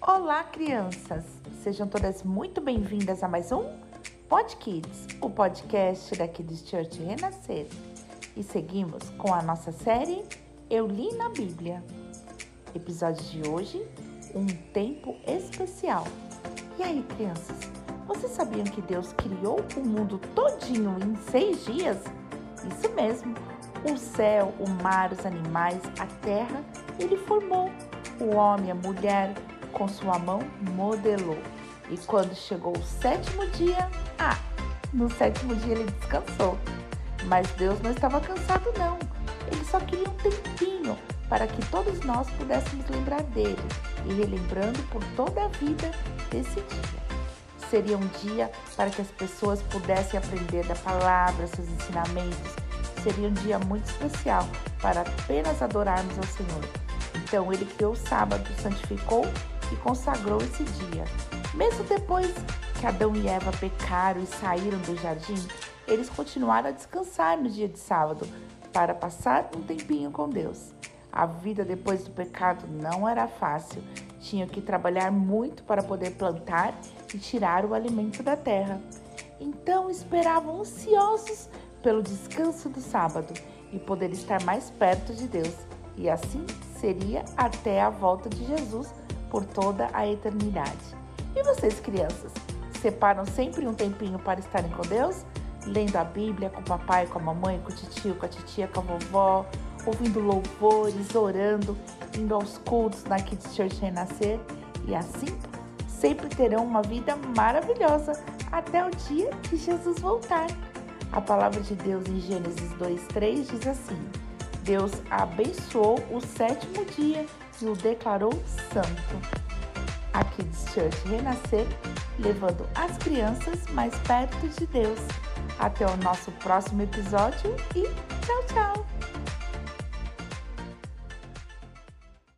Olá, crianças! Sejam todas muito bem-vindas a mais um Pod Kids, o podcast da Kids Church Renascer. E seguimos com a nossa série Eu Li na Bíblia. Episódio de hoje, Um Tempo Especial. E aí, crianças, vocês sabiam que Deus criou o mundo todinho em seis dias? Isso mesmo! O céu, o mar, os animais, a terra, ele formou. O homem, a mulher, com sua mão modelou. E quando chegou o sétimo dia, ah, no sétimo dia ele descansou. Mas Deus não estava cansado, não. Ele só queria um tempinho para que todos nós pudéssemos lembrar dele e relembrando por toda a vida desse dia. Seria um dia para que as pessoas pudessem aprender da palavra, seus ensinamentos seria um dia muito especial para apenas adorarmos ao Senhor. Então ele criou o sábado, santificou e consagrou esse dia. Mesmo depois que Adão e Eva pecaram e saíram do jardim, eles continuaram a descansar no dia de sábado para passar um tempinho com Deus. A vida depois do pecado não era fácil. Tinham que trabalhar muito para poder plantar e tirar o alimento da terra. Então esperavam ansiosos pelo descanso do sábado e poder estar mais perto de Deus. E assim seria até a volta de Jesus por toda a eternidade. E vocês, crianças, separam sempre um tempinho para estarem com Deus? Lendo a Bíblia com o papai, com a mamãe, com o tio, com a titia, com a vovó, ouvindo louvores, orando, indo aos cultos na Kids Church Renascer e assim sempre terão uma vida maravilhosa até o dia que Jesus voltar. A palavra de Deus em Gênesis 2:3 diz assim: Deus abençoou o sétimo dia e o declarou santo. A Kids Church Renascer, levando as crianças mais perto de Deus. Até o nosso próximo episódio e tchau, tchau!